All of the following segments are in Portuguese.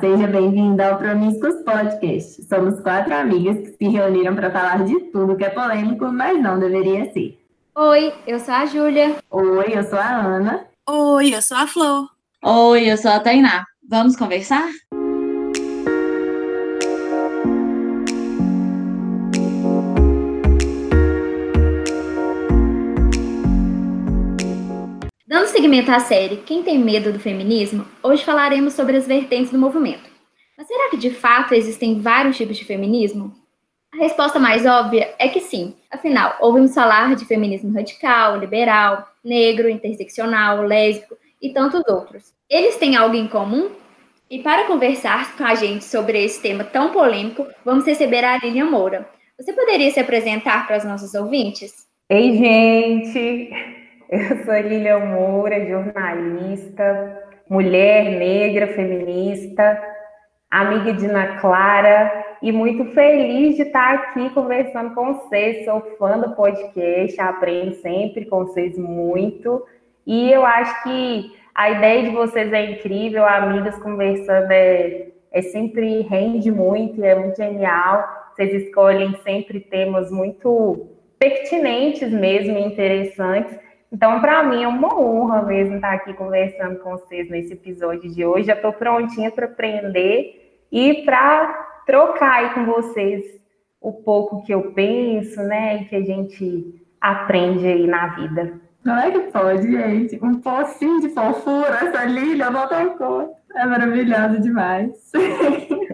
seja bem-vinda ao Promíscuos Podcast. Somos quatro amigas que se reuniram para falar de tudo que é polêmico, mas não deveria ser. Oi, eu sou a Júlia. Oi, eu sou a Ana. Oi, eu sou a Flor. Oi, eu sou a Tainá. Vamos conversar? Dando seguimento à série Quem tem medo do feminismo, hoje falaremos sobre as vertentes do movimento. Mas será que de fato existem vários tipos de feminismo? A resposta mais óbvia é que sim. Afinal, ouvimos falar de feminismo radical, liberal, negro, interseccional, lésbico e tantos outros. Eles têm algo em comum? E para conversar com a gente sobre esse tema tão polêmico, vamos receber a Lilian Moura. Você poderia se apresentar para os nossos ouvintes? Ei, gente! Eu sou Lilian Moura, jornalista, mulher negra, feminista, amiga de Ana Clara e muito feliz de estar aqui conversando com vocês. Sou fã do podcast, aprendo sempre com vocês muito. E eu acho que a ideia de vocês é incrível, amigas conversando é, é sempre rende muito, é muito genial. Vocês escolhem sempre temas muito pertinentes mesmo, interessantes. Então, para mim é uma honra mesmo estar aqui conversando com vocês nesse episódio de hoje. Já estou prontinha para aprender e para trocar aí com vocês o pouco que eu penso, né, e que a gente aprende aí na vida. Como é que pode, gente? Um pocinho de fofura, essa Lília, não tem cor. É maravilhosa demais.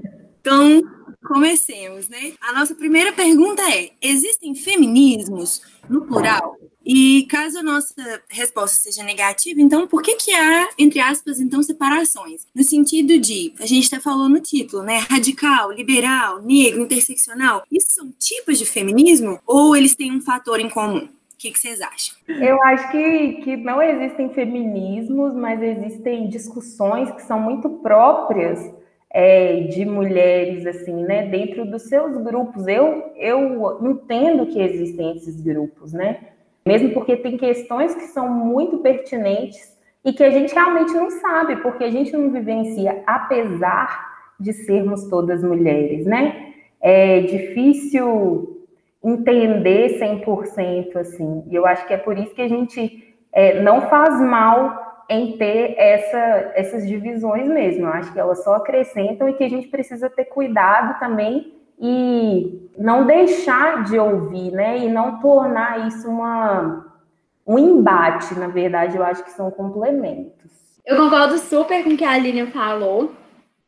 Então, comecemos, né? A nossa primeira pergunta é: existem feminismos no plural? E caso a nossa resposta seja negativa, então por que que há, entre aspas, então separações? No sentido de, a gente até falou no título, né, radical, liberal, negro, interseccional, isso são tipos de feminismo ou eles têm um fator em comum? O que, que vocês acham? Eu acho que, que não existem feminismos, mas existem discussões que são muito próprias é, de mulheres, assim, né, dentro dos seus grupos. Eu, eu entendo que existem esses grupos, né? Mesmo porque tem questões que são muito pertinentes e que a gente realmente não sabe, porque a gente não vivencia, apesar de sermos todas mulheres, né? É difícil entender 100% assim, e eu acho que é por isso que a gente é, não faz mal em ter essa, essas divisões mesmo, eu acho que elas só acrescentam e que a gente precisa ter cuidado também e não deixar de ouvir, né? E não tornar isso uma, um embate, na verdade, eu acho que são complementos. Eu concordo super com o que a Aline falou,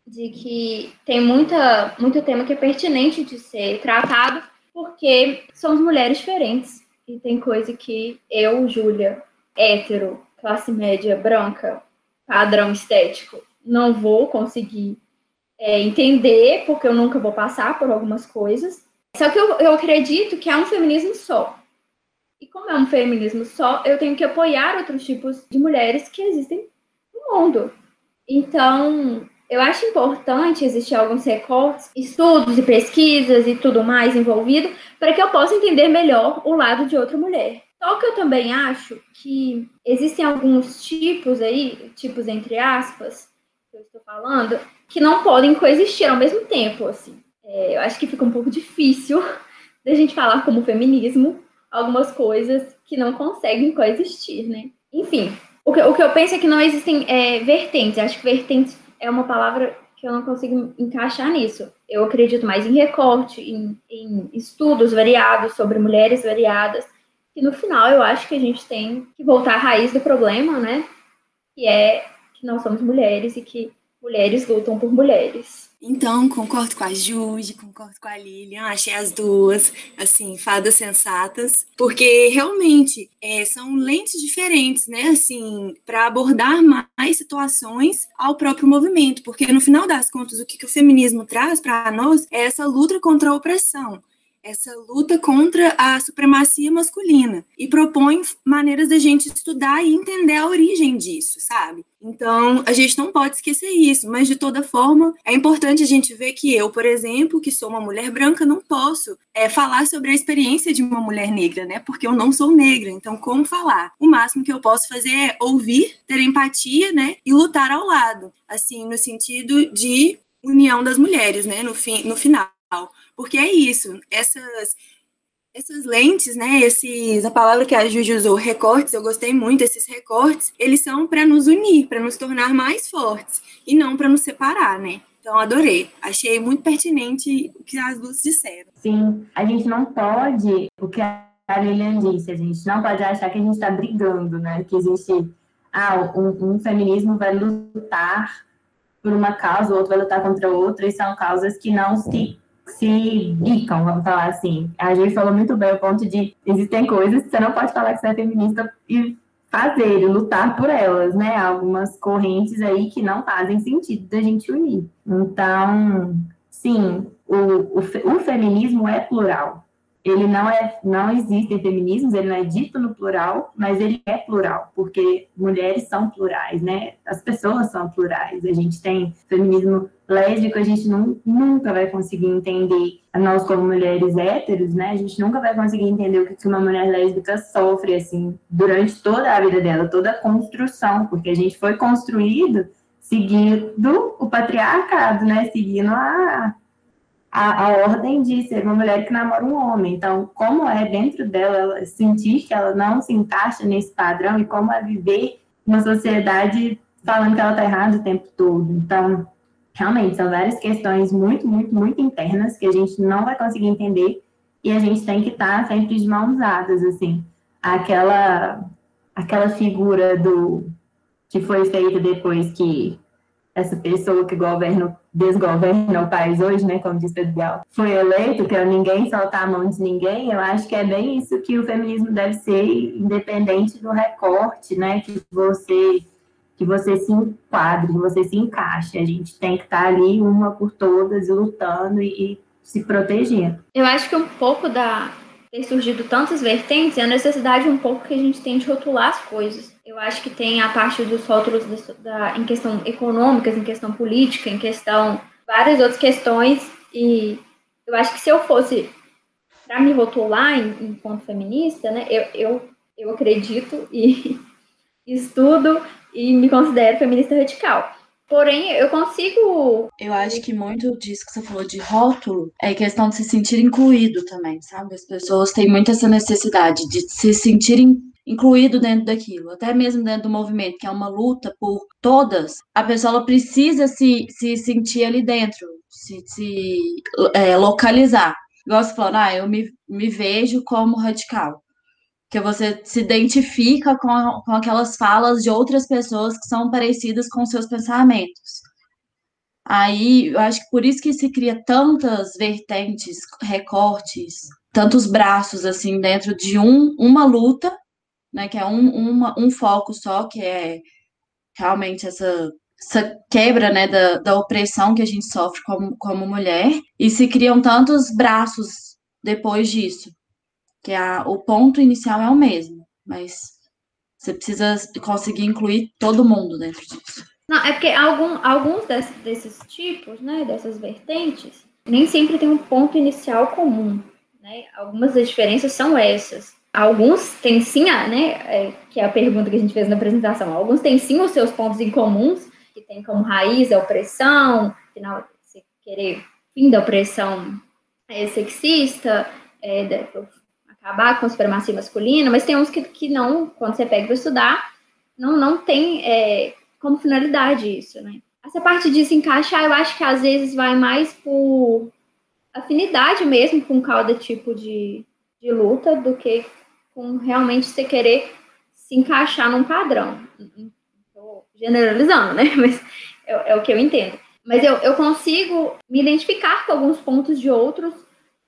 de que tem muita, muito tema que é pertinente de ser tratado, porque somos mulheres diferentes. E tem coisa que eu, Júlia, hétero, classe média, branca, padrão estético, não vou conseguir é, entender, porque eu nunca vou passar por algumas coisas. Só que eu, eu acredito que é um feminismo só. E como é um feminismo só, eu tenho que apoiar outros tipos de mulheres que existem no mundo. Então, eu acho importante existir alguns recortes, estudos e pesquisas e tudo mais envolvido, para que eu possa entender melhor o lado de outra mulher. Só que eu também acho que existem alguns tipos aí, tipos entre aspas, que eu estou falando, que não podem coexistir ao mesmo tempo, assim. É, eu acho que fica um pouco difícil da gente falar como feminismo algumas coisas que não conseguem coexistir, né? Enfim, o que, o que eu penso é que não existem é, vertentes. Acho que vertentes é uma palavra que eu não consigo encaixar nisso. Eu acredito mais em recorte, em, em estudos variados sobre mulheres variadas. E no final eu acho que a gente tem que voltar à raiz do problema, né? Que é que nós somos mulheres e que mulheres lutam por mulheres. Então, concordo com a Jude, concordo com a Lilian, achei as duas, assim, fadas sensatas, porque realmente é, são lentes diferentes, né, assim, para abordar mais situações ao próprio movimento, porque no final das contas, o que, que o feminismo traz para nós é essa luta contra a opressão essa luta contra a supremacia masculina e propõe maneiras da gente estudar e entender a origem disso, sabe? Então, a gente não pode esquecer isso, mas de toda forma, é importante a gente ver que eu, por exemplo, que sou uma mulher branca, não posso é, falar sobre a experiência de uma mulher negra, né? Porque eu não sou negra, então como falar? O máximo que eu posso fazer é ouvir, ter empatia, né? E lutar ao lado, assim, no sentido de união das mulheres, né, no, fim, no final. Porque é isso, essas, essas lentes, né, esses, a palavra que a Juju usou, recortes, eu gostei muito, esses recortes, eles são para nos unir, para nos tornar mais fortes, e não para nos separar, né. Então, adorei. Achei muito pertinente o que as duas disseram. Sim, a gente não pode, o que a Lilian disse, a gente não pode achar que a gente está brigando, né? Que existe, ah, um, um feminismo vai lutar por uma causa, o outro vai lutar contra outra, e são causas que não se, se bicam, vamos falar assim. A gente falou muito bem o ponto de existem coisas que você não pode falar que você é feminista e fazer, lutar por elas, né? Algumas correntes aí que não fazem sentido da gente unir. Então, sim, o, o, o feminismo é plural ele não é, não existem feminismos, ele não é dito no plural, mas ele é plural, porque mulheres são plurais, né? As pessoas são plurais. A gente tem feminismo lésbico, a gente não, nunca vai conseguir entender, nós como mulheres héteros, né? A gente nunca vai conseguir entender o que uma mulher lésbica sofre, assim, durante toda a vida dela, toda a construção, porque a gente foi construído seguindo o patriarcado, né? Seguindo a a, a, ordem de ser uma mulher que namora um homem. Então, como é dentro dela sentir que ela não se encaixa nesse padrão e como é viver uma sociedade falando que ela está errada o tempo todo. Então, realmente, são várias questões muito, muito, muito internas que a gente não vai conseguir entender e a gente tem que estar tá sempre de mãos dadas, assim. Aquela, aquela figura do que foi feita depois que essa pessoa que governa, desgoverna o país hoje, né, como diz Pedro Bial, foi eleito, que é ninguém soltar a mão de ninguém, eu acho que é bem isso que o feminismo deve ser, independente do recorte, né, que você que você se enquadre, que você se encaixe. A gente tem que estar ali uma por todas, lutando e, e se protegendo. Eu acho que um pouco da ter surgido tantas vertentes é a necessidade um pouco que a gente tem de rotular as coisas. Eu acho que tem a parte dos rótulos da, em questão econômicas, em questão política, em questão várias outras questões. E eu acho que se eu fosse para me rotular enquanto feminista, né, eu, eu, eu acredito e estudo e me considero feminista radical. Porém, eu consigo. Eu acho que muito disso que você falou de rótulo é questão de se sentir incluído também, sabe? As pessoas têm muito essa necessidade de se sentirem incluído dentro daquilo, até mesmo dentro do movimento, que é uma luta por todas, a pessoa precisa se, se sentir ali dentro, se, se é, localizar. Igual você falou, ah, eu me, me vejo como radical. Que você se identifica com, com aquelas falas de outras pessoas que são parecidas com seus pensamentos. Aí, eu acho que por isso que se cria tantas vertentes, recortes, tantos braços, assim, dentro de um, uma luta, né, que é um, uma, um foco só, que é realmente essa, essa quebra né, da, da opressão que a gente sofre como, como mulher, e se criam tantos braços depois disso, que a, o ponto inicial é o mesmo, mas você precisa conseguir incluir todo mundo dentro disso. Não, é porque algum, alguns desses, desses tipos, né, dessas vertentes, nem sempre tem um ponto inicial comum. Né? Algumas das diferenças são essas. Alguns têm sim, né, é, que é a pergunta que a gente fez na apresentação, alguns têm sim os seus pontos em comuns, que tem como raiz a opressão, afinal, se querer fim da opressão é, sexista, é, de, acabar com a supremacia masculina, mas tem uns que, que não, quando você pega para estudar, não, não tem é, como finalidade isso, né? Essa parte de se encaixar, eu acho que às vezes vai mais por afinidade mesmo com cada tipo de, de luta do que com realmente você querer se encaixar num padrão. Estou generalizando, né? Mas é, é, o que eu entendo. Mas eu, eu consigo me identificar com alguns pontos de outros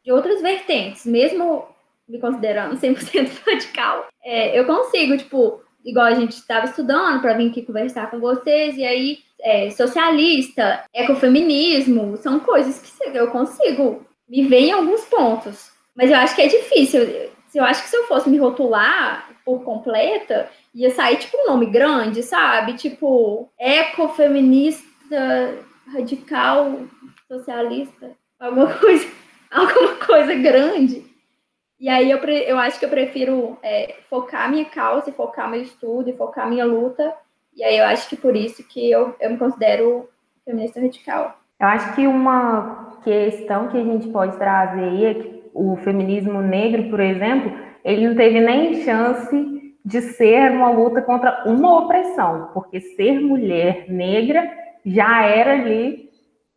de outras vertentes, mesmo me considerando 100% radical. É, eu consigo, tipo, igual a gente estava estudando para vir aqui conversar com vocês, e aí é, socialista, ecofeminismo, são coisas que eu consigo me ver em alguns pontos. Mas eu acho que é difícil eu acho que se eu fosse me rotular por completa, ia sair tipo um nome grande, sabe? Tipo, ecofeminista, radical, socialista, alguma coisa, alguma coisa grande. E aí eu, eu acho que eu prefiro é, focar minha causa, focar meu estudo, focar minha luta. E aí eu acho que por isso que eu, eu me considero feminista radical. Eu acho que uma questão que a gente pode trazer é que o feminismo negro, por exemplo, ele não teve nem chance de ser uma luta contra uma opressão, porque ser mulher negra já era ali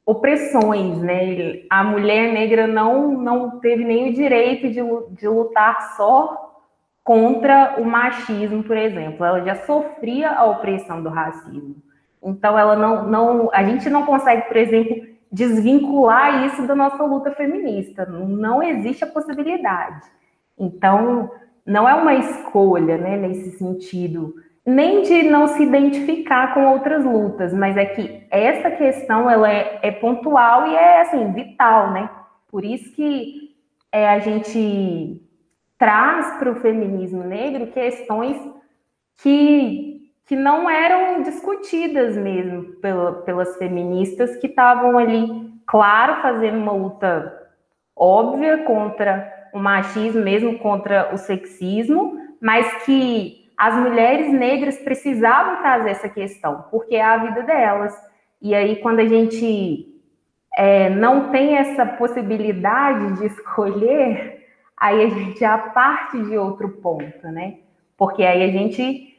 opressões, né? A mulher negra não, não teve nem o direito de, de lutar só contra o machismo, por exemplo. Ela já sofria a opressão do racismo. Então, ela não, não, a gente não consegue, por exemplo, desvincular isso da nossa luta feminista. Não existe a possibilidade. Então, não é uma escolha, né, nesse sentido, nem de não se identificar com outras lutas, mas é que essa questão ela é, é pontual e é assim vital, né? Por isso que é, a gente traz para o feminismo negro questões que, que não eram discutidas mesmo pela, pelas feministas que estavam ali, claro, fazendo uma luta óbvia contra o machismo, mesmo contra o sexismo, mas que as mulheres negras precisavam trazer essa questão, porque é a vida delas. E aí, quando a gente é, não tem essa possibilidade de escolher, aí a gente já parte de outro ponto, né? Porque aí a gente.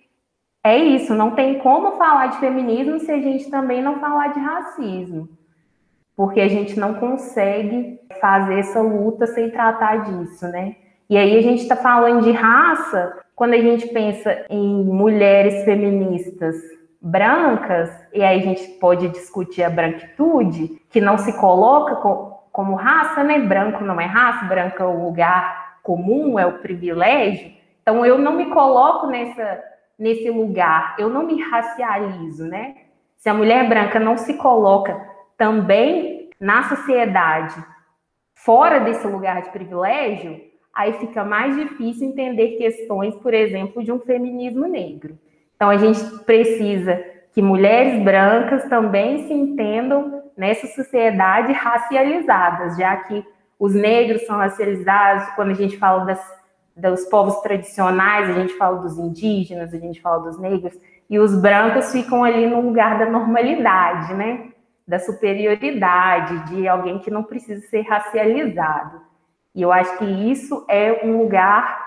É isso, não tem como falar de feminismo se a gente também não falar de racismo porque a gente não consegue fazer essa luta sem tratar disso, né? E aí a gente está falando de raça, quando a gente pensa em mulheres feministas brancas, e aí a gente pode discutir a branquitude, que não se coloca como raça, né? Branco não é raça, branco é o lugar comum, é o privilégio. Então eu não me coloco nessa, nesse lugar, eu não me racializo, né? Se a mulher branca não se coloca também na sociedade fora desse lugar de privilégio, aí fica mais difícil entender questões, por exemplo, de um feminismo negro. Então a gente precisa que mulheres brancas também se entendam nessa sociedade racializadas, já que os negros são racializados, quando a gente fala das, dos povos tradicionais, a gente fala dos indígenas, a gente fala dos negros, e os brancos ficam ali no lugar da normalidade, né? da superioridade, de alguém que não precisa ser racializado. E eu acho que isso é um lugar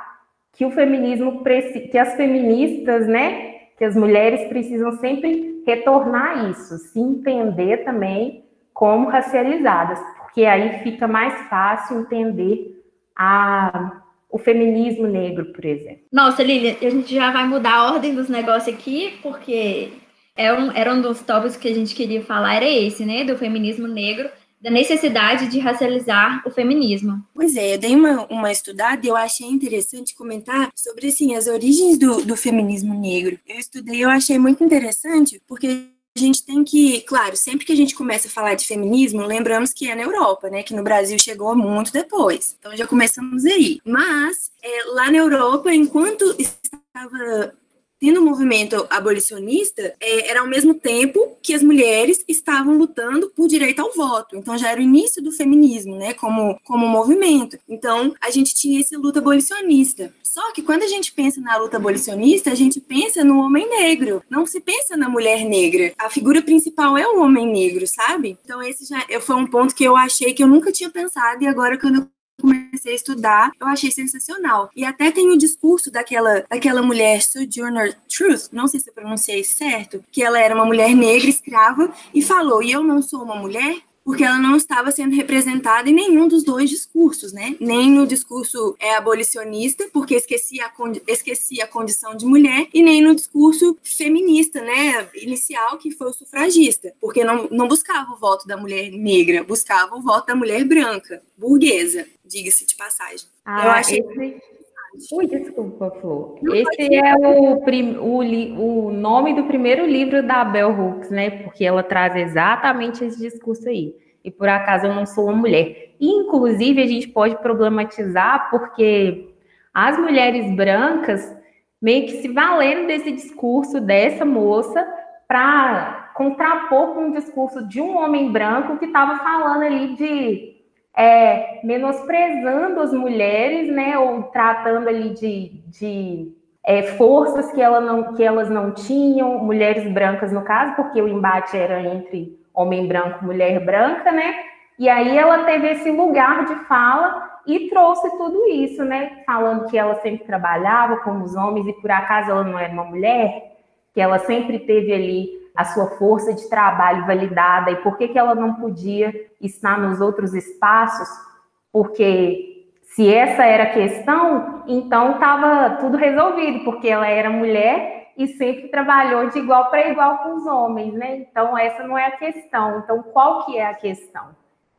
que o feminismo, que as feministas, né, que as mulheres precisam sempre retornar isso, se entender também como racializadas, porque aí fica mais fácil entender a, o feminismo negro, por exemplo. Nossa, Lilian, a gente já vai mudar a ordem dos negócios aqui, porque é um, era um dos tópicos que a gente queria falar, era esse, né? Do feminismo negro, da necessidade de racializar o feminismo. Pois é, eu dei uma, uma estudada e eu achei interessante comentar sobre, assim, as origens do, do feminismo negro. Eu estudei, eu achei muito interessante, porque a gente tem que, claro, sempre que a gente começa a falar de feminismo, lembramos que é na Europa, né? Que no Brasil chegou muito depois. Então já começamos aí. Mas é, lá na Europa, enquanto estava tendo um movimento abolicionista, é, era ao mesmo tempo que as mulheres estavam lutando por direito ao voto. Então já era o início do feminismo, né, como, como movimento. Então a gente tinha essa luta abolicionista. Só que quando a gente pensa na luta abolicionista, a gente pensa no homem negro, não se pensa na mulher negra. A figura principal é o homem negro, sabe? Então esse já foi um ponto que eu achei que eu nunca tinha pensado e agora quando eu comecei a estudar, eu achei sensacional. E até tem o discurso daquela, daquela mulher Sojourner Truth, não sei se eu pronunciei certo, que ela era uma mulher negra escrava e falou: "E eu não sou uma mulher, porque ela não estava sendo representada em nenhum dos dois discursos, né? Nem no discurso é, abolicionista, porque esquecia a, esquecia a condição de mulher, e nem no discurso feminista, né? Inicial, que foi o sufragista, porque não, não buscava o voto da mulher negra, buscava o voto da mulher branca, burguesa, diga-se de passagem. Ah, Eu achei. Esse... Ui, desculpa, Flor. Esse é o, prim... o, o nome do primeiro livro da Bell Hooks, né? Porque ela traz exatamente esse discurso aí. E por acaso eu não sou uma mulher. Inclusive, a gente pode problematizar porque as mulheres brancas meio que se valendo desse discurso dessa moça para contrapor com o discurso de um homem branco que estava falando ali de é, menosprezando as mulheres, né, ou tratando ali de, de é, forças que, ela não, que elas não tinham, mulheres brancas no caso, porque o embate era entre homem branco, mulher branca, né? E aí ela teve esse lugar de fala e trouxe tudo isso, né? Falando que ela sempre trabalhava como os homens e por acaso ela não era uma mulher, que ela sempre teve ali a sua força de trabalho validada e por que, que ela não podia estar nos outros espaços, porque se essa era a questão, então estava tudo resolvido, porque ela era mulher e sempre trabalhou de igual para igual com os homens, né? Então essa não é a questão. Então qual que é a questão?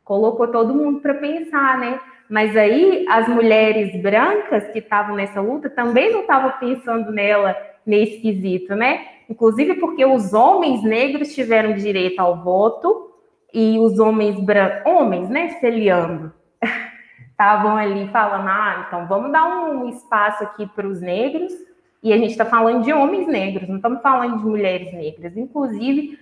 Colocou todo mundo para pensar, né? Mas aí as mulheres brancas que estavam nessa luta também não estavam pensando nela nesse quesito, né? Inclusive porque os homens negros tiveram direito ao voto e os homens brancos, homens, né, celiando, estavam ali falando, ah, então vamos dar um espaço aqui para os negros, e a gente está falando de homens negros, não estamos falando de mulheres negras. Inclusive,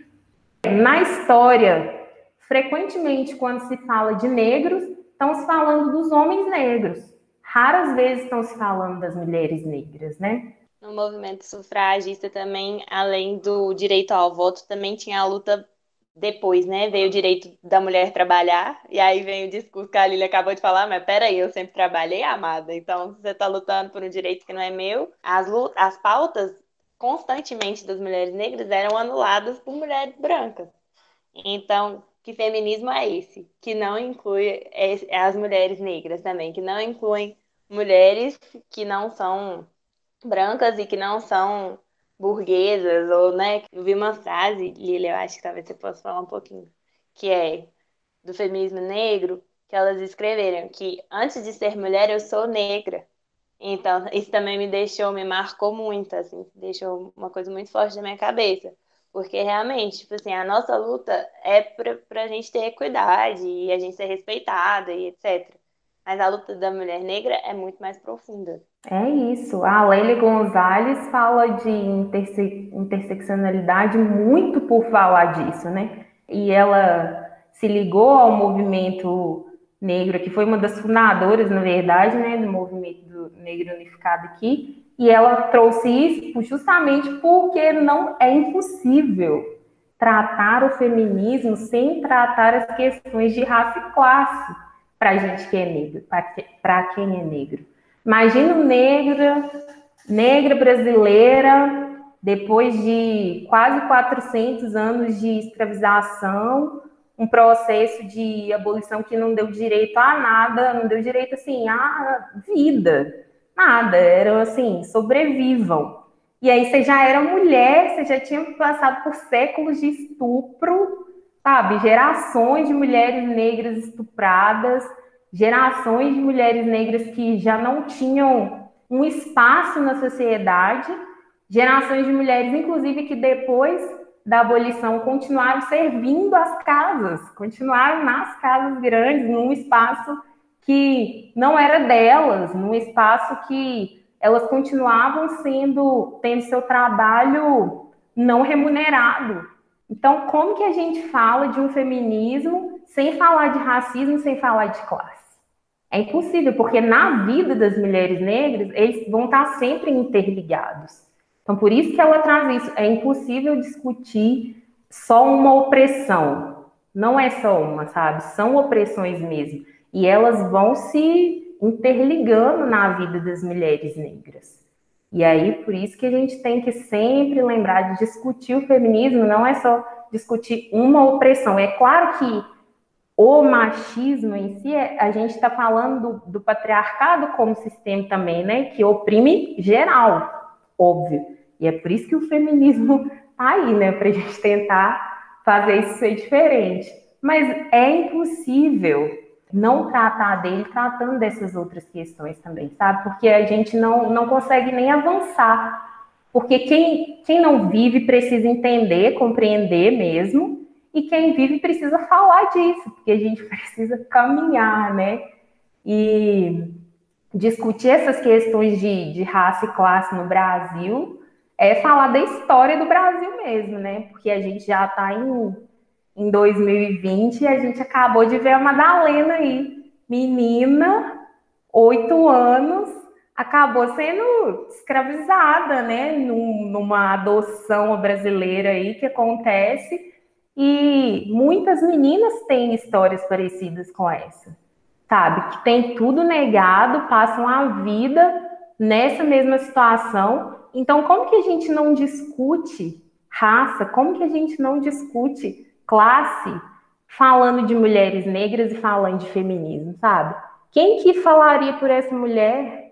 na história, frequentemente, quando se fala de negros, estão se falando dos homens negros. Raras vezes estão se falando das mulheres negras, né? No movimento sufragista também, além do direito ao voto, também tinha a luta depois, né? Veio o direito da mulher trabalhar, e aí vem o discurso que a Lília acabou de falar, mas peraí, eu sempre trabalhei, amada. Então, você está lutando por um direito que não é meu. As, as pautas constantemente das mulheres negras eram anuladas por mulheres brancas. Então, que feminismo é esse? Que não inclui as mulheres negras também, que não incluem mulheres que não são brancas e que não são burguesas, ou, né, eu vi uma frase, Lilia, eu acho que talvez você possa falar um pouquinho, que é do feminismo negro, que elas escreveram que antes de ser mulher eu sou negra. Então, isso também me deixou, me marcou muito, assim, deixou uma coisa muito forte na minha cabeça. Porque realmente, tipo assim, a nossa luta é para a gente ter equidade e a gente ser respeitada e etc. Mas a luta da mulher negra é muito mais profunda. É isso. A Leila Gonzalez fala de interse interseccionalidade muito por falar disso, né? E ela se ligou ao movimento negro, que foi uma das fundadoras, na verdade, né, do movimento negro unificado aqui, e ela trouxe isso justamente porque não é impossível tratar o feminismo sem tratar as questões de raça e classe para gente que é negro, para quem é negro. Imagina negra, negra brasileira, depois de quase 400 anos de escravização, um processo de abolição que não deu direito a nada, não deu direito assim à vida, nada, era assim, sobrevivam. E aí você já era mulher, você já tinha passado por séculos de estupro, sabe? Gerações de mulheres negras estupradas, gerações de mulheres negras que já não tinham um espaço na sociedade, gerações de mulheres, inclusive, que depois da abolição continuaram servindo as casas, continuaram nas casas grandes, num espaço que não era delas, num espaço que elas continuavam sendo, tendo seu trabalho não remunerado. Então, como que a gente fala de um feminismo sem falar de racismo, sem falar de classe? É impossível, porque na vida das mulheres negras, eles vão estar sempre interligados. Então, por isso que ela traz isso. É impossível discutir só uma opressão. Não é só uma, sabe? São opressões mesmo. E elas vão se interligando na vida das mulheres negras. E aí, por isso que a gente tem que sempre lembrar de discutir o feminismo, não é só discutir uma opressão. É claro que o machismo em si, é, a gente está falando do, do, patriarcado como sistema também, né? Que oprime geral, óbvio. E é por isso que o feminismo tá aí, né? Para a gente tentar fazer isso ser diferente. Mas é impossível não tratar dele tratando dessas outras questões também, sabe? Porque a gente não, não consegue nem avançar. Porque quem, quem não vive precisa entender, compreender mesmo, e quem vive precisa falar disso, porque a gente precisa caminhar, né? E discutir essas questões de, de raça e classe no Brasil é falar da história do Brasil mesmo, né? Porque a gente já está em, em 2020 e a gente acabou de ver a Madalena aí, menina, oito anos, acabou sendo escravizada, né? Num, numa adoção brasileira aí que acontece E muitas meninas têm histórias parecidas com essa, sabe? Que tem tudo negado, passam a vida nessa mesma situação. Então, como que a gente não discute raça? Como que a gente não discute classe falando de mulheres negras e falando de feminismo, sabe? Quem que falaria por essa mulher?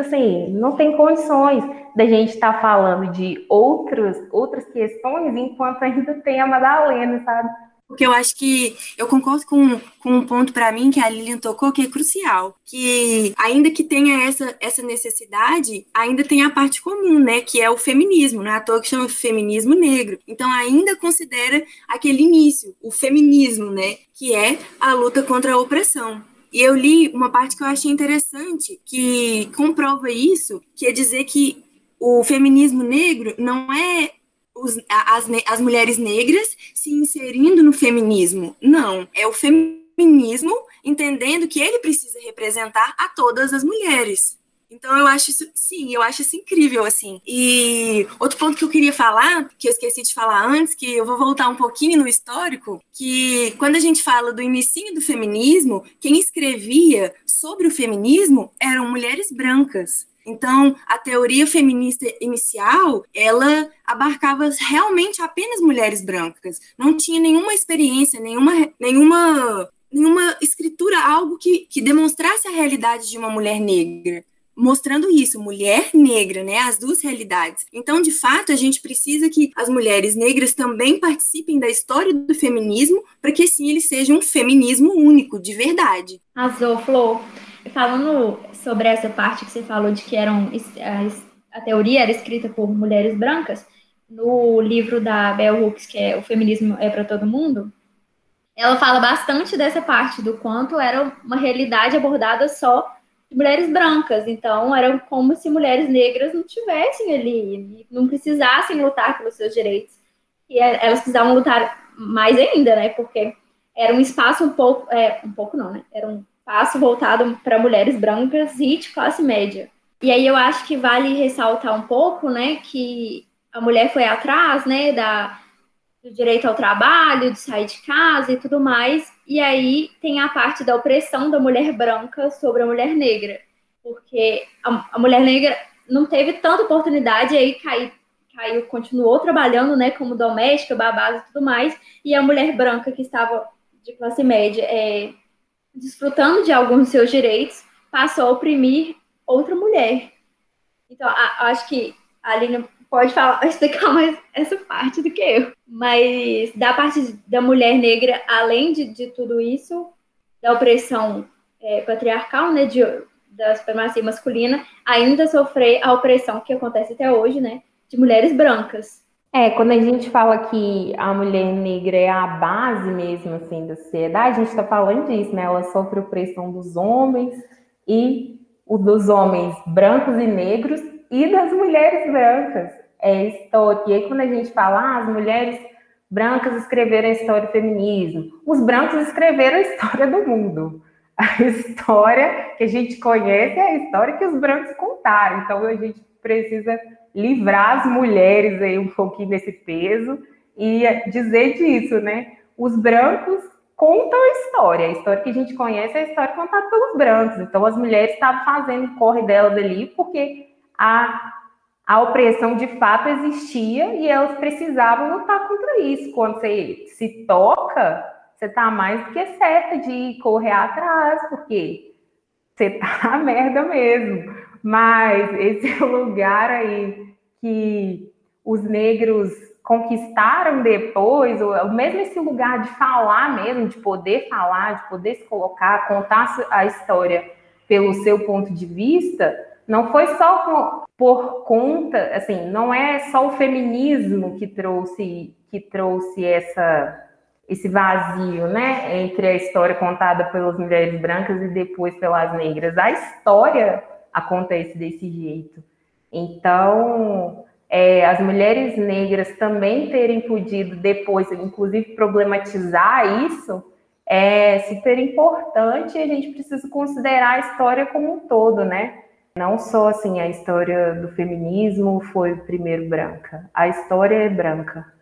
Assim, não tem condições da gente estar tá falando de outras, outras questões enquanto ainda tem a Madalena, sabe? Porque eu acho que eu concordo com, com um ponto para mim que a Lilian tocou que é crucial. Que ainda que tenha essa, essa necessidade, ainda tem a parte comum, né? Que é o feminismo, não é à toa que chama feminismo negro. Então ainda considera aquele início, o feminismo, né? Que é a luta contra a opressão. E eu li uma parte que eu achei interessante, que comprova isso, que é dizer que o feminismo negro não é os, as, as mulheres negras se inserindo no feminismo. Não, é o feminismo entendendo que ele precisa representar a todas as mulheres. Então eu acho isso, sim, eu acho isso incrível, assim. E outro ponto que eu queria falar, que eu esqueci de falar antes, que eu vou voltar um pouquinho no histórico, que quando a gente fala do início do feminismo, quem escrevia sobre o feminismo eram mulheres brancas. Então, a teoria feminista inicial, ela abarcava realmente apenas mulheres brancas. Não tinha nenhuma experiência, nenhuma, nenhuma, nenhuma escritura, algo que, que demonstrasse a realidade de uma mulher negra mostrando isso, mulher negra, né, as duas realidades. Então, de fato, a gente precisa que as mulheres negras também participem da história do feminismo, para que assim ele seja um feminismo único, de verdade. Azul, Flor. Falando sobre essa parte que você falou de que eram a, a teoria era escrita por mulheres brancas, no livro da Bell Hooks, que é O Feminismo é para Todo Mundo, ela fala bastante dessa parte do quanto era uma realidade abordada só de mulheres brancas. Então, era como se mulheres negras não tivessem ali, não precisassem lutar pelos seus direitos. E é, elas precisavam lutar mais ainda, né? Porque era um espaço um pouco, é, um pouco não, né? Era um espaço voltado para mulheres brancas e de classe média. E aí eu acho que vale ressaltar um pouco, né, que a mulher foi atrás, né, da, do direito ao trabalho, de sair de casa e tudo mais. E aí tem a parte da opressão da mulher branca sobre a mulher negra, porque a, a mulher negra não teve tanta oportunidade, aí caiu, caiu, continuou trabalhando, né, como doméstica, babada e tudo mais, e a mulher branca que estava de classe média é, desfrutando de alguns dos seus direitos, passou a oprimir outra mulher. Então, a, acho que a Aline pode falar, explicar mais essa parte do que eu. Mas da parte da mulher negra, além de, de tudo isso, da opressão é, patriarcal, né, de, da supremacia masculina, ainda sofrer a opressão que acontece até hoje, né, de mulheres brancas. É, quando a gente fala que a mulher negra é a base mesmo, assim, da sociedade, a gente está falando disso, né? Ela sofre opressão dos homens e o dos homens brancos e negros e das mulheres brancas. É história. E aí, quando a gente fala, ah, as mulheres brancas escreveram a história do feminismo, os brancos escreveram a história do mundo. A história que a gente conhece é a história que os brancos contaram. Então, a gente precisa livrar as mulheres aí um pouquinho desse peso e dizer disso, né? Os brancos contam a história. A história que a gente conhece é a história contada pelos brancos. Então, as mulheres estavam fazendo o corre delas ali porque a, a opressão de fato existia e elas precisavam lutar contra isso. Quando você se toca, você está mais do que certa de correr atrás, porque você está na merda mesmo. Mas esse lugar aí que os negros conquistaram depois, ou mesmo esse lugar de falar mesmo, de poder falar, de poder se colocar, contar a história pelo seu ponto de vista, não foi só por conta, assim, não é só o feminismo que trouxe que trouxe essa esse vazio, né, entre a história contada pelas mulheres brancas e depois pelas negras. A história acontece desse jeito. Então, é, as mulheres negras também terem podido depois, inclusive, problematizar isso, é super importante e a gente precisa considerar a história como um todo, né? Não só assim, a história do feminismo foi primeiro branca, a história é branca.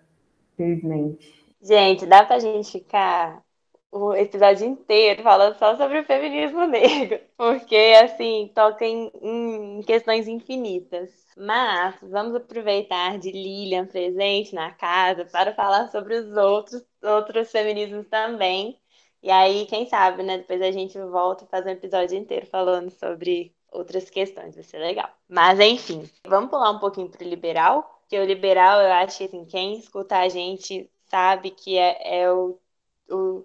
infelizmente. Gente, dá pra gente ficar o episódio inteiro falando só sobre o feminismo negro, porque assim toca em, em, questões infinitas. Mas vamos aproveitar de Lilian presente na casa para falar sobre os outros outros feminismos também. E aí, quem sabe, né? Depois a gente volta e faz um episódio inteiro falando sobre outras questões, vai ser legal. Mas enfim, vamos pular um pouquinho para o liberal, que o liberal eu acho que assim, quem escuta a gente sabe que é, é o, o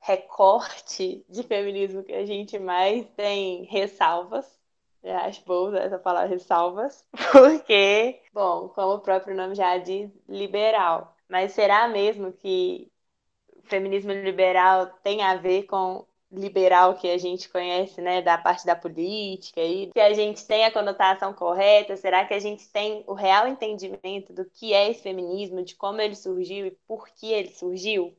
recorte de feminismo que a gente mais tem ressalvas. Eu acho bom usar essa palavra ressalvas, porque, bom, como o próprio nome já diz, liberal. Mas será mesmo que feminismo liberal tem a ver com liberal que a gente conhece, né, da parte da política e se a gente tem a conotação correta, será que a gente tem o real entendimento do que é esse feminismo, de como ele surgiu e por que ele surgiu?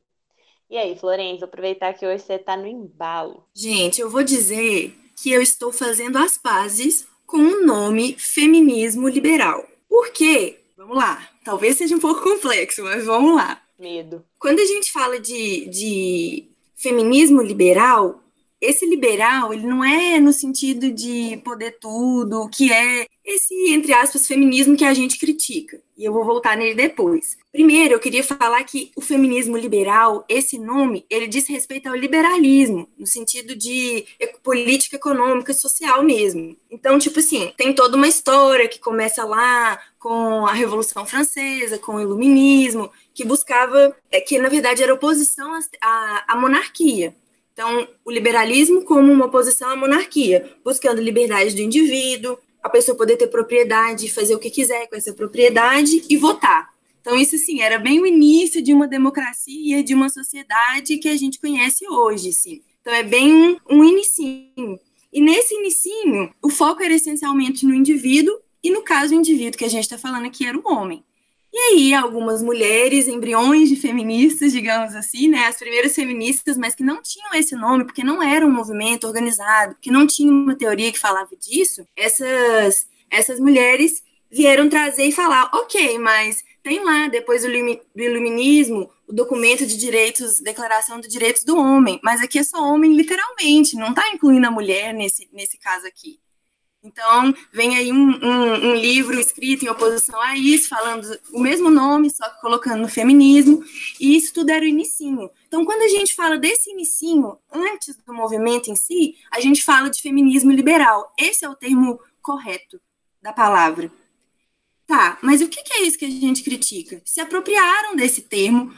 E aí, Florença, aproveitar que hoje você está no embalo. Gente, eu vou dizer que eu estou fazendo as pazes com o nome feminismo liberal. Por quê? Vamos lá. Talvez seja um pouco complexo, mas vamos lá. Medo. Quando a gente fala de, de feminismo liberal, esse liberal, ele não é no sentido de poder tudo, que é esse, entre aspas, feminismo que a gente critica. E eu vou voltar nele depois. Primeiro, eu queria falar que o feminismo liberal, esse nome, ele diz respeito ao liberalismo, no sentido de política econômica e social mesmo. Então, tipo assim, tem toda uma história que começa lá com a Revolução Francesa, com o Iluminismo, que buscava, é, que na verdade era oposição à, à monarquia. Então, o liberalismo como uma oposição à monarquia, buscando liberdade do indivíduo, a pessoa poder ter propriedade, fazer o que quiser com essa propriedade e votar. Então, isso sim, era bem o início de uma democracia, de uma sociedade que a gente conhece hoje, sim. Então, é bem um inicinho. E nesse inicinho, o foco era essencialmente no indivíduo, e no caso, o indivíduo que a gente está falando aqui era o homem. E aí, algumas mulheres, embriões de feministas, digamos assim, né, as primeiras feministas, mas que não tinham esse nome, porque não era um movimento organizado, que não tinha uma teoria que falava disso, essas, essas mulheres vieram trazer e falar, ok, mas tem lá, depois do, do iluminismo, o documento de direitos, declaração de direitos do homem, mas aqui é só homem literalmente, não está incluindo a mulher nesse, nesse caso aqui. Então, vem aí um, um, um, livro escrito em oposição a isso, falando o mesmo nome, só que colocando no feminismo, e isso tudo era o inicinho. Então, quando a gente fala desse inicinho, antes do movimento em si, a gente fala de feminismo liberal. Esse é o termo correto da palavra. Tá, mas o que é isso que a gente critica? Se apropriaram desse termo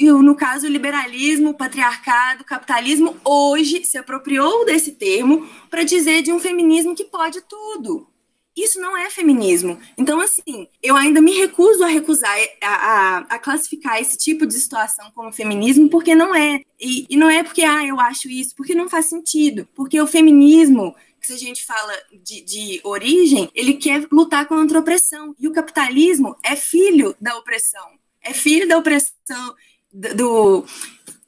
e no caso, o liberalismo, o patriarcado, o capitalismo, hoje se apropriou desse termo para dizer de um feminismo que pode tudo. Isso não é feminismo. Então, assim, eu ainda me recuso a recusar, a, a, a classificar esse tipo de situação como feminismo, porque não é. E, e não é porque, ah, eu acho isso, porque não faz sentido. Porque o feminismo, que se a gente fala de, de, origem, ele quer lutar contra a opressão. E o capitalismo é filho da opressão. É filho da opressão do.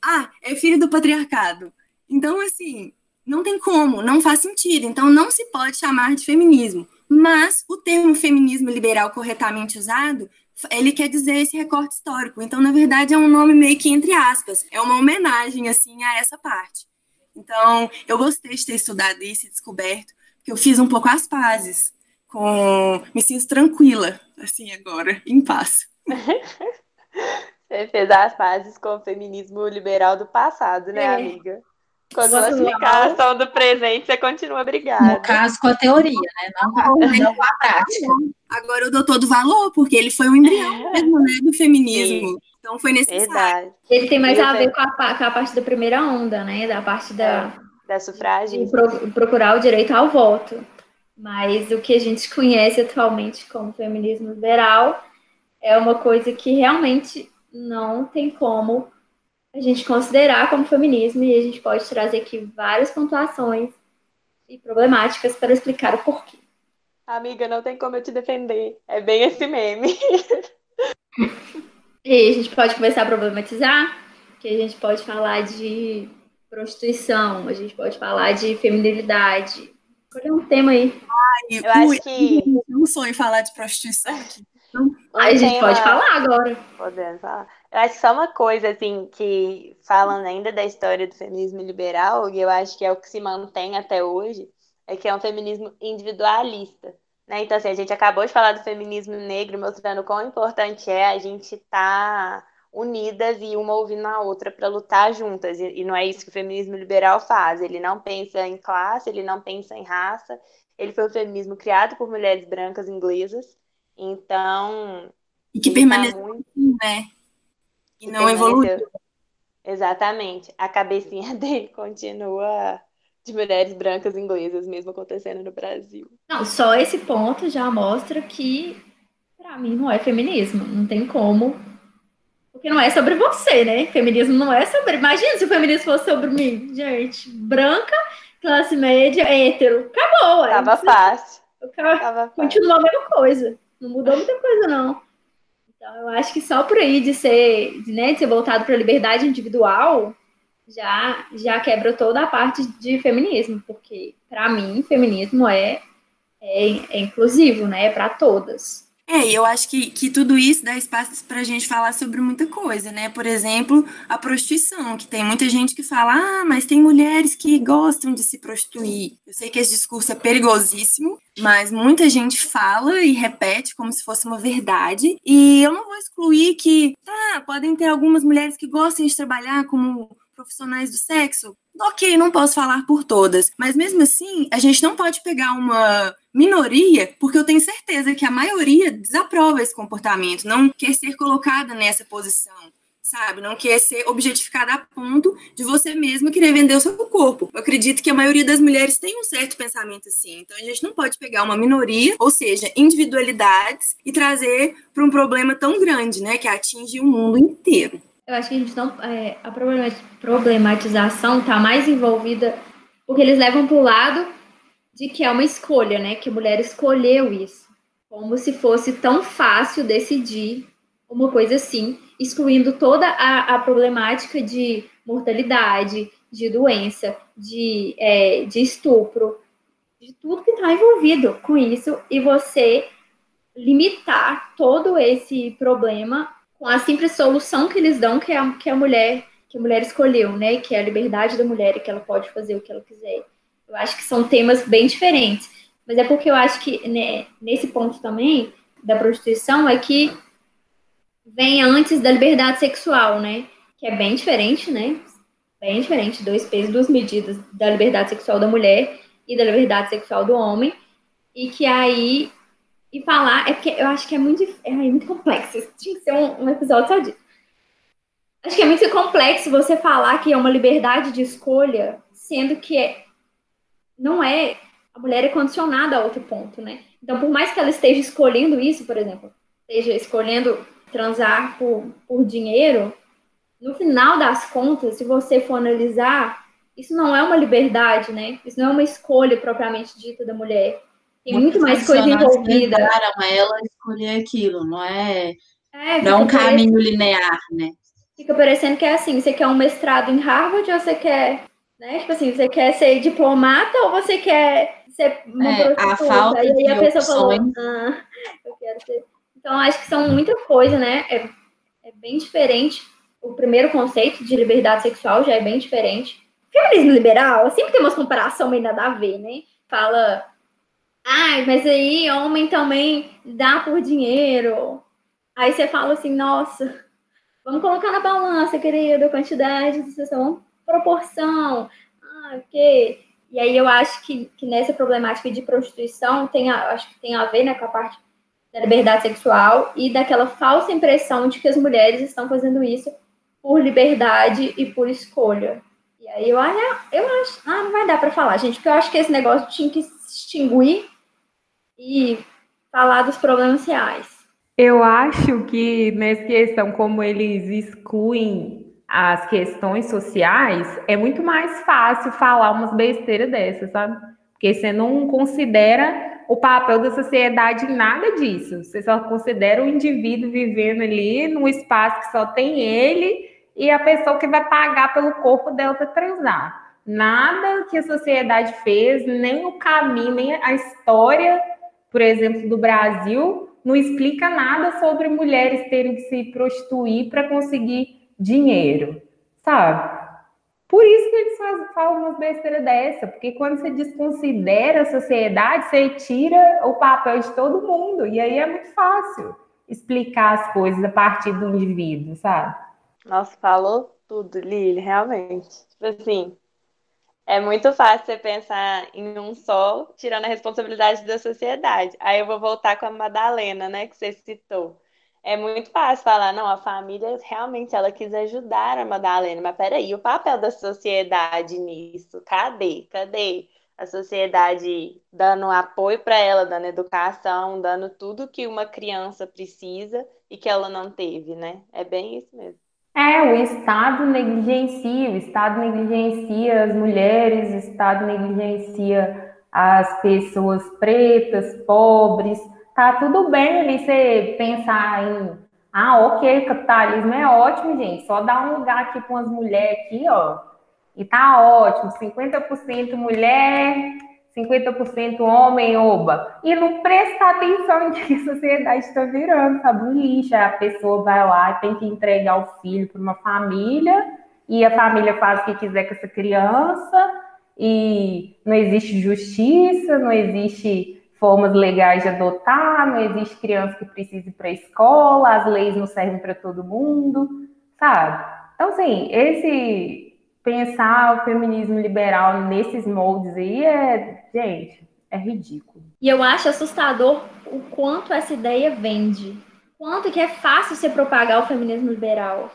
Ah, é filho do patriarcado. Então, assim, não tem como, não faz sentido. Então, não se pode chamar de feminismo. Mas o termo feminismo liberal corretamente usado, ele quer dizer esse recorte histórico. Então, na verdade, é um nome meio que entre aspas. É uma homenagem, assim, a essa parte. Então, eu gostei de ter estudado isso e descoberto, que eu fiz um pouco as pazes com. Me sinto tranquila, assim, agora, em paz. Você fez as pazes com o feminismo liberal do passado, né, é. amiga? Com a classificação do presente, você continua brigada. No caso, com a teoria, né? Não com a, não com a prática. Agora eu dou todo valor, porque ele foi um embrião é. mesmo, né, do feminismo. Sim. Então foi necessário. Verdade. Ele tem mais a ver com a, com a, parte da primeira onda, né? Da parte da, é, da sufragem. Pro, procurar o direito ao voto. Mas o que a gente conhece atualmente como feminismo liberal é uma coisa que realmente não tem como a gente considerar como feminismo e a gente pode trazer aqui várias pontuações e problemáticas para explicar o porquê. Amiga, não tem como eu te defender. É bem esse meme. e a gente pode começar a problematizar, que a gente pode falar de prostituição, a gente pode falar de feminilidade. Qual é um tema aí? Ai, eu acho que. um sonho falar de prostituição aqui. Aí a gente pode falar agora. Podemos falar. Eu acho que só uma coisa, assim, que falando ainda da história do feminismo liberal, e eu acho que é o que se mantém até hoje, é que é um feminismo individualista. Né? Então, assim, a gente acabou de falar do feminismo negro, mostrando quão importante é a gente estar unidas e uma ouvindo a outra para lutar juntas. E não é isso que o feminismo liberal faz. Ele não pensa em classe, ele não pensa em raça. Ele foi um feminismo criado por mulheres brancas inglesas. Então, E que ele tá permaneceu, muito né? E que não evoluiu. permaneceu. Exatamente. A cabecinha dele continua de mulheres brancas inglesas, mesmo acontecendo no Brasil. Não, só esse ponto já mostra que, pra mim, não é feminismo. Não tem como. Porque não é sobre você, né? Feminismo não é sobre. Imagina se o feminismo fosse sobre mim, gente. Branca, classe média, hétero. Acabou. Tava fácil. Acabou. Tava fácil. Continua a mesma coisa. Não mudou muita coisa, não. Então, eu acho que só por aí de ser, né, de ser voltado para a liberdade individual já, já quebra toda a parte de feminismo, porque para mim feminismo é, é, é inclusivo, né? É para todas. É, e eu acho que, que tudo isso dá espaço pra gente falar sobre muita coisa, né? Por exemplo, a prostituição, que tem muita gente que fala, ah, mas tem mulheres que gostam de se prostituir. Eu sei que esse discurso é perigosíssimo, mas muita gente fala e repete como se fosse uma verdade. E eu não vou excluir que, tá, podem ter algumas mulheres que gostem de trabalhar como profissionais do sexo. Ok, não posso falar por todas, mas mesmo assim, a gente não pode pegar uma minoria, porque eu tenho certeza que a maioria desaprova esse comportamento, não quer ser colocada nessa posição, sabe? Não quer ser objetificada a ponto de você mesma querer vender o seu corpo. Eu acredito que a maioria das mulheres tem um certo pensamento assim, então a gente não pode pegar uma minoria, ou seja, individualidades, e trazer para um problema tão grande, né, que atinge o mundo inteiro. Eu acho que a gente não. é, a problema- problematização está mais envolvida porque eles levam para o lado de que é uma escolha, né? Que a mulher escolheu isso. Como se fosse tão fácil decidir uma coisa assim, excluindo toda a, a problemática de mortalidade, de doença, de, é, de estupro, de tudo que está envolvido com isso, e você limitar todo esse problema com a simples solução que eles dão, que é a, que a mulher que a mulher escolheu, né? Que é a liberdade da mulher e que ela pode fazer o que ela quiser. Eu acho que são temas bem diferentes. Mas é porque eu acho que né, nesse ponto também da prostituição é que vem antes da liberdade sexual, né? Que é bem diferente, né? Bem diferente, dois pesos, duas medidas da liberdade sexual da mulher e da liberdade sexual do homem. E que aí e falar, é porque eu acho que é muito, é muito complexo. Isso tinha que ser um, um episódio só disso. Acho que é muito complexo você falar que é uma liberdade de escolha, sendo que é, não é. A mulher é condicionada a outro ponto, né? Então, por mais que ela esteja escolhendo isso, por exemplo, esteja escolhendo transar por, por dinheiro, no final das contas, se você for analisar, isso não é uma liberdade, né? Isso não é uma escolha propriamente dita da mulher. Tem muito mais coisa envolvida. ela escolher aquilo, não é, É, não é um caminho linear, né? Fica parecendo que é assim, você quer um mestrado em Harvard ou você quer, né? Tipo assim, você quer ser diplomata ou você quer ser uma É, a falta E aí a pessoa falou, opções. ah, eu quero ser. Então, acho que são muita coisa, né? É, é bem diferente. O primeiro conceito de liberdade sexual já é bem diferente. Feminismo liberal, sempre tem umas comparação meio nada a ver, né? Fala, ai, mas aí homem também dá por dinheiro. Aí você fala assim, nossa, vamos colocar na balança, querido, quantidade de sessão, proporção, ah, ok. E aí eu acho que, que nessa problemática de prostituição tem a, acho que tem a ver né, com a parte da liberdade sexual e daquela falsa impressão de que as mulheres estão fazendo isso por liberdade e por escolha. E aí eu, ah, eu acho, ah, não vai dar para falar, gente, porque eu acho que esse negócio tinha que se extinguir e falar dos problemas reais. Eu acho que nessa questão, como eles excluem as questões sociais, é muito mais fácil falar umas besteiras dessas, sabe? Porque você não considera o papel da sociedade em nada disso. Você só considera o indivíduo vivendo ali num espaço que só tem ele e a pessoa que vai pagar pelo corpo dela para transar. Nada que a sociedade fez, nem o caminho, nem a história, por exemplo, do Brasil, não explica nada sobre mulheres terem que se prostituir para conseguir dinheiro, sabe? Por isso que eles falam umas besteiras dessa, porque quando você desconsidera a sociedade, você tira o papel de todo mundo, e aí é muito fácil explicar as coisas a partir do indivíduo, sabe? Nossa, falou tudo, Lili, realmente. Tipo assim, é muito fácil você pensar em um só, tirando a responsabilidade da sociedade. Aí eu vou voltar com a Madalena, né, que você citou. É muito fácil falar, não, a família realmente ela quis ajudar a Madalena, mas peraí, o papel da sociedade nisso? Cadê? Cadê? A sociedade dando apoio para ela, dando educação, dando tudo que uma criança precisa e que ela não teve, né? É bem isso mesmo. É, o Estado negligencia, o Estado negligencia as mulheres, o Estado negligencia as pessoas pretas, pobres. Tá tudo bem ali você pensar em, ah, ok, capitalismo é ótimo, gente, só dá um lugar aqui com as mulheres aqui, ó, e tá ótimo, 50% mulher, 50% homem, oba. E não presta atenção em que a sociedade está virando, sabe? Um lixo. A pessoa vai lá e tem que entregar o filho para uma família, e a família faz o que quiser com essa criança, e não existe justiça, não existe formas legais de adotar, não existe criança que precise ir para a escola, as leis não servem para todo mundo, sabe? Então, assim, esse pensar o feminismo liberal nesses moldes aí é, gente, é ridículo. E eu acho assustador o quanto essa ideia vende. Quanto que é fácil você propagar o feminismo liberal.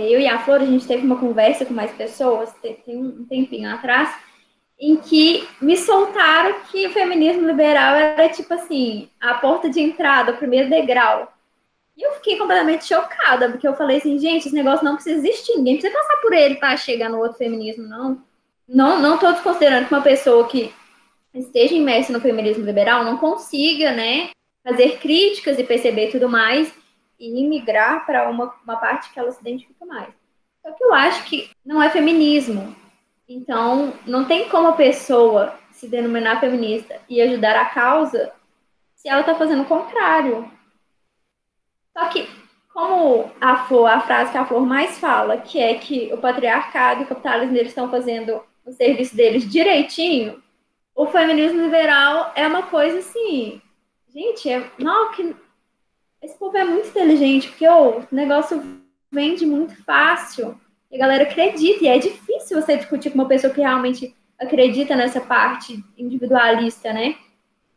Eu e a Flor, a gente teve uma conversa com mais pessoas, tem um tempinho atrás, em que me soltaram que o feminismo liberal era tipo assim, a porta de entrada, o primeiro degrau. E eu fiquei completamente chocada, porque eu falei assim, gente, esse negócio não precisa existir, ninguém precisa passar por ele para chegar no outro feminismo, não. Não, não tô desconsiderando que uma pessoa que esteja imersa no feminismo liberal não consiga, né, fazer críticas e perceber tudo mais e migrar para uma, uma parte que ela se identifica mais. Só que eu acho que não é feminismo. Então, não tem como a pessoa se denominar feminista e ajudar a causa se ela está fazendo o contrário. Só que, como a Flor, a frase que a Flor mais fala, que é que o patriarcado e o capitalismo eles estão fazendo o serviço deles direitinho, o feminismo liberal é uma coisa assim. Gente, é, não, que, esse povo é muito inteligente, porque oh, o negócio vende muito fácil. E a galera acredita, e é difícil você discutir com uma pessoa que realmente acredita nessa parte individualista, né?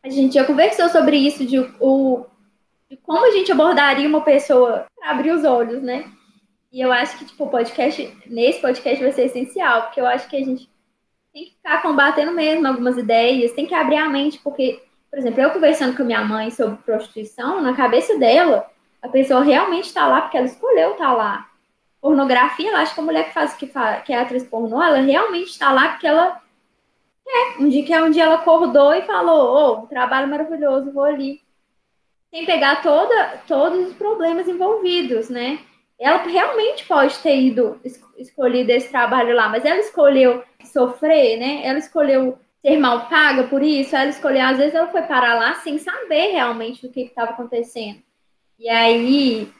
A gente já conversou sobre isso, de o, de como a gente abordaria uma pessoa para abrir os olhos, né? E eu acho que, tipo, o podcast, nesse podcast vai ser essencial, porque eu acho que a gente tem que ficar combatendo mesmo algumas ideias, tem que abrir a mente, porque, por exemplo, eu conversando com minha mãe sobre prostituição, na cabeça dela, a pessoa realmente está lá porque ela escolheu estar tá lá. Pornografia, ela acha que a mulher que faz que, faz, que é atriz pornô, ela realmente está lá porque ela é. Um dia que é um dia ela acordou e falou, ô, oh, um trabalho maravilhoso, vou ali sem pegar toda, todos os problemas envolvidos, né? Ela realmente pode ter ido escolhido esse trabalho lá, mas ela escolheu sofrer, né? Ela escolheu ser mal paga por isso, ela escolheu, às vezes ela foi parar lá sem saber realmente do que estava acontecendo. E aí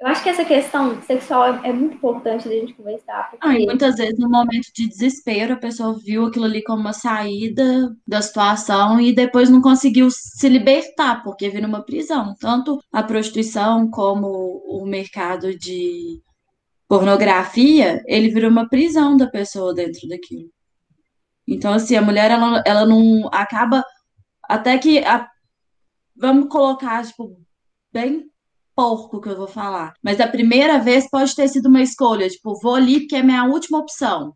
eu acho que essa questão sexual é, é muito importante da gente conversar. Porque... Ah, muitas vezes, no momento de desespero, a pessoa viu aquilo ali como uma saída da situação e depois não conseguiu se libertar, porque viu numa prisão. Tanto a prostituição como o mercado de pornografia, ele virou uma prisão da pessoa dentro daquilo. Então, assim, a mulher, ela, ela não acaba. Até que. A, vamos colocar, tipo, bem porco que eu vou falar. Mas a primeira vez pode ter sido uma escolha, tipo, vou ali porque é minha última opção.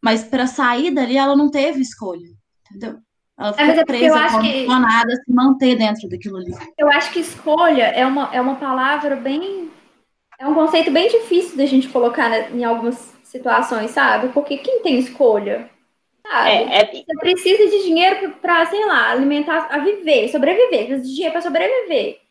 Mas para sair dali, ela não teve escolha, entendeu? Ela ficou é, presa, condicionada que... a se manter dentro daquilo ali. Eu acho que escolha é uma, é uma palavra bem. É um conceito bem difícil da gente colocar né, em algumas situações, sabe? Porque quem tem escolha? Sabe? É, é... Você precisa de dinheiro para, sei lá, alimentar, a viver, sobreviver. Precisa de dinheiro para sobreviver.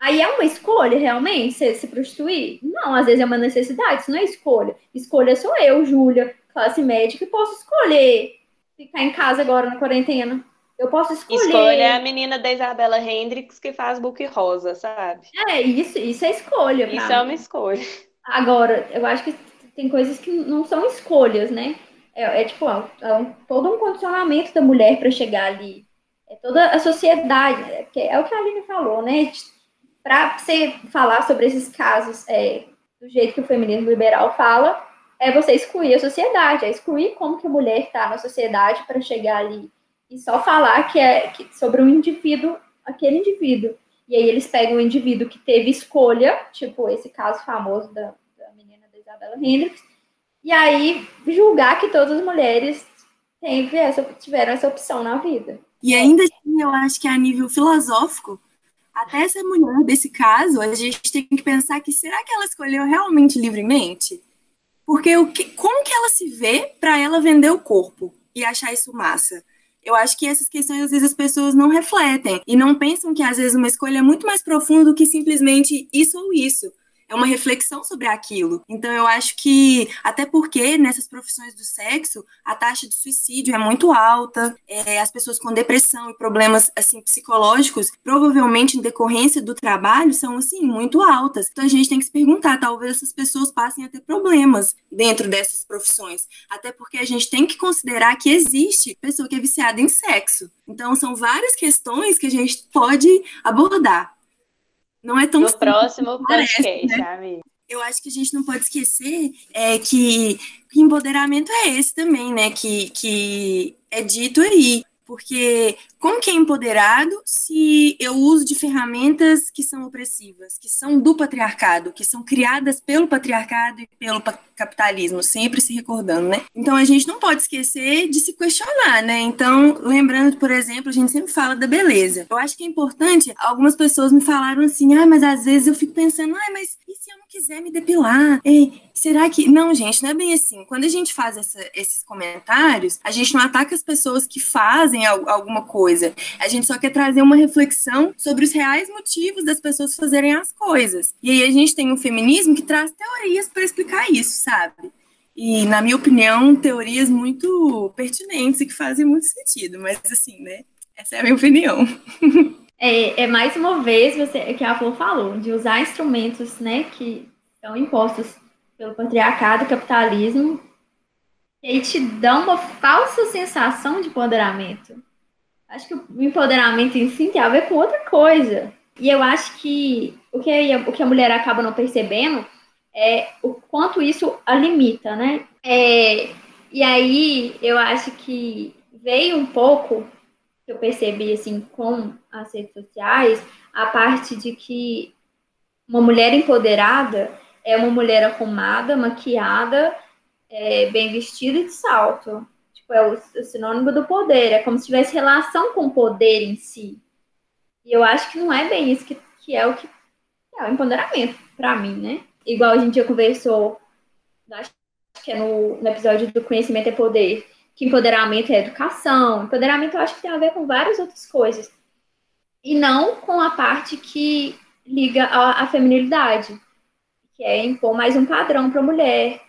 Aí é uma escolha, realmente, se, se prostituir? Não, às vezes é uma necessidade, isso não é escolha. Escolha sou eu, Júlia, classe média, que posso escolher ficar em casa agora na quarentena. Eu posso escolher. Escolha a menina da Isabela Hendricks que faz book rosa, sabe? É, isso, isso é escolha. Isso mim. é uma escolha. Agora, eu acho que tem coisas que não são escolhas, né? É, é tipo, é, é todo um condicionamento da mulher para chegar ali. É toda a sociedade, né? é o que a Aline falou, né? Para você falar sobre esses casos é, do jeito que o feminismo liberal fala, é você excluir a sociedade, é excluir como que a mulher está na sociedade para chegar ali e só falar que é que, sobre um indivíduo, aquele indivíduo. E aí eles pegam um indivíduo que teve escolha, tipo esse caso famoso da, da menina da Isabela Hendricks, e aí julgar que todas as mulheres teve essa, tiveram essa opção na vida. E ainda assim, eu acho que a nível filosófico, até essa mulher desse caso, a gente tem que pensar que será que ela escolheu realmente livremente? Porque o que, como que ela se vê para ela vender o corpo e achar isso massa? Eu acho que essas questões, às vezes, as pessoas não refletem e não pensam que, às vezes, uma escolha é muito mais profunda do que simplesmente isso ou isso é uma reflexão sobre aquilo. Então eu acho que, até porque nessas profissões do sexo, a taxa de suicídio é muito alta, é, as pessoas com depressão e problemas assim psicológicos, provavelmente em decorrência do trabalho, são assim muito altas. Então a gente tem que se perguntar, talvez essas pessoas passem a ter problemas dentro dessas profissões, até porque a gente tem que considerar que existe pessoa que é viciada em sexo. Então são várias questões que a gente pode abordar. Não é tão No próximo parece, podcast, né? amigo. eu acho que a gente não pode esquecer é, que, que empoderamento é esse também, né? Que, que é dito aí. Porque como que é empoderado se eu uso de ferramentas que são opressivas, que são do patriarcado, que são criadas pelo patriarcado e pelo capitalismo, sempre se recordando, né? Então a gente não pode esquecer de se questionar, né? Então, lembrando, por exemplo, a gente sempre fala da beleza. Eu acho que é importante, algumas pessoas me falaram assim, ah, mas às vezes eu fico pensando, ah, mas e se eu não quiser me depilar? Ei, será que. Não, gente, não é bem assim. Quando a gente faz essa- esses comentários, a gente não ataca as pessoas que fazem al- alguma coisa. A gente só quer trazer uma reflexão sobre os reais motivos das pessoas fazerem as coisas. E aí a gente tem um feminismo que traz teorias para explicar isso, sabe? E, na minha opinião, teorias muito pertinentes e que fazem muito sentido. Mas, assim, né? Essa é a minha opinião. É, é mais uma vez você que a Flor falou, de usar instrumentos né, que são impostos pelo patriarcado capitalismo, e te dão uma falsa sensação de empoderamento. Acho que o empoderamento em si tem a ver com outra coisa. E eu acho que o que a, o que a mulher acaba não percebendo é o quanto isso a limita, né? É, e aí eu acho que veio um pouco que eu percebi assim com as redes sociais, a parte de que uma mulher empoderada é uma mulher arrumada, maquiada, é, bem vestida e de salto. Tipo, é o, o sinônimo do poder, é como se tivesse relação com o poder em si. E eu acho que não é bem isso que, que é o que é o empoderamento, para mim, né? Igual a gente já conversou, acho que é no, no episódio do Conhecimento é Poder, que empoderamento é educação. Empoderamento eu acho que tem a ver com várias outras coisas. E não com a parte que liga à, à feminilidade, que é impor mais um padrão para a mulher,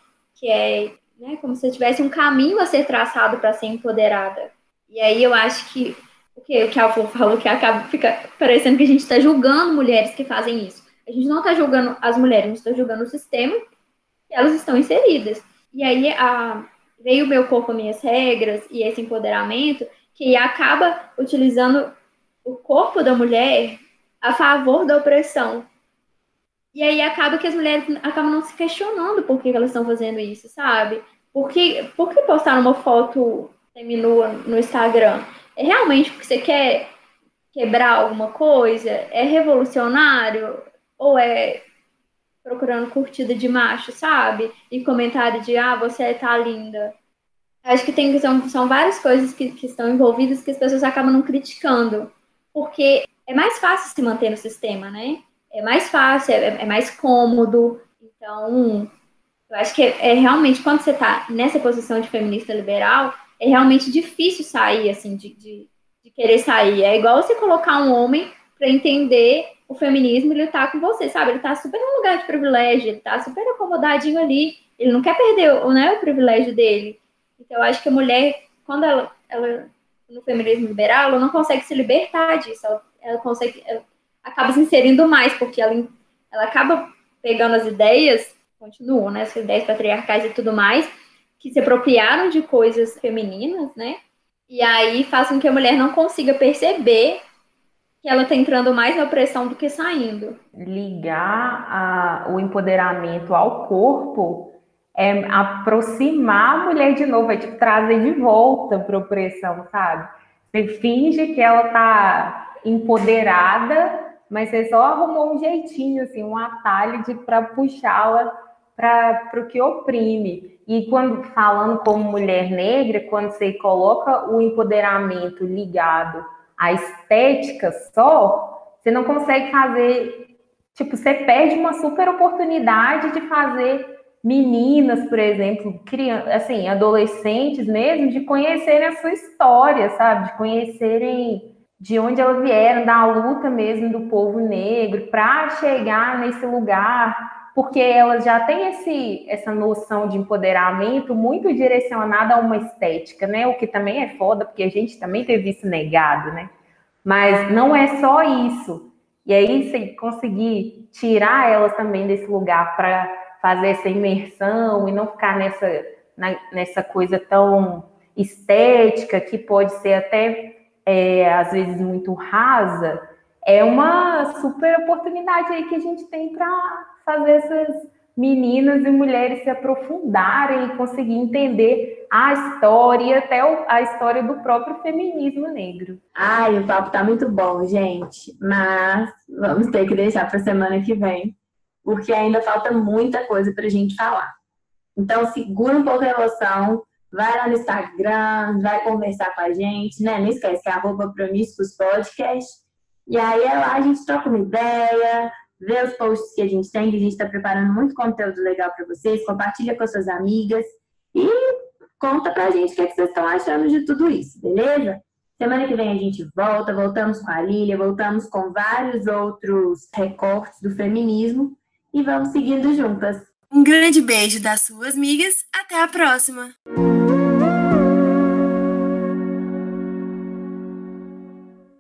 que é né, como se tivesse um caminho a ser traçado para ser empoderada. E aí eu acho que o que, o que a Flor falou que acaba fica parecendo que a gente está julgando mulheres que fazem isso. A gente não está julgando as mulheres, a gente está julgando o sistema que elas estão inseridas. E aí a, veio o meu corpo, minhas regras e esse empoderamento que acaba utilizando o corpo da mulher a favor da opressão. E aí acaba que as mulheres acabam não se questionando por que elas estão fazendo isso, sabe? Por que, por que postar uma foto seminua no Instagram? É realmente porque você quer quebrar alguma coisa? É revolucionário? Ou é procurando curtida de macho, sabe? E comentário de, ah, você tá linda. Acho que tem, são, são várias coisas que, que estão envolvidas que as pessoas acabam não criticando. Porque é mais fácil se manter no sistema, né? É mais fácil, é, é mais cômodo. Então, eu acho que é, é realmente, quando você tá nessa posição de feminista liberal, é realmente difícil sair, assim, de, de, de querer sair. É igual você colocar um homem para entender o feminismo e lutar com você, sabe? Ele tá super num lugar de privilégio, ele tá super acomodadinho ali, ele não quer perder né, o privilégio dele. Então, eu acho que a mulher, quando ela, ela no feminismo liberal, ela não consegue se libertar disso, ela, ela consegue, ela acaba se inserindo mais, porque ela, ela acaba pegando as ideias, continuam, né, as ideias patriarcais e tudo mais, que se apropriaram de coisas femininas, né, e aí faz com que a mulher não consiga perceber que ela está entrando mais na opressão do que saindo. Ligar a, o empoderamento ao corpo é aproximar a mulher de novo, é tipo trazer de volta para a opressão, sabe? Você finge que ela tá empoderada, mas você só arrumou um jeitinho, assim, um atalho para puxá-la para o que oprime. E quando falando como mulher negra, quando você coloca o empoderamento ligado à estética só, você não consegue fazer, tipo, você perde uma super oportunidade de fazer meninas, por exemplo, crianças, assim, adolescentes mesmo, de conhecerem a sua história, sabe? De conhecerem de onde elas vieram, da luta mesmo do povo negro, para chegar nesse lugar, porque elas já têm esse, essa noção de empoderamento muito direcionada a uma estética, né? O que também é foda, porque a gente também teve isso negado, né? Mas não é só isso. E aí, se conseguir tirar elas também desse lugar para fazer essa imersão e não ficar nessa, na, nessa coisa tão estética, que pode ser até, é, às vezes, muito rasa, é uma super oportunidade aí que a gente tem para fazer essas meninas e mulheres se aprofundarem e conseguir entender a história e até a história do próprio feminismo negro. Ai, o papo tá muito bom, gente, mas vamos ter que deixar para semana que vem porque ainda falta muita coisa para a gente falar. Então, segura um pouco a emoção, vai lá no Instagram, vai conversar com a gente, né? Não esquece que é arroba Promíscuos Podcast. E aí é lá a gente troca uma ideia, vê os posts que a gente tem, que a gente está preparando muito conteúdo legal para vocês, compartilha com as suas amigas e conta pra gente o que, é que vocês estão achando de tudo isso, beleza? Semana que vem a gente volta, voltamos com a Lília, voltamos com vários outros recortes do feminismo e vamos seguindo juntas. Um grande beijo das suas amigas. Até a próxima!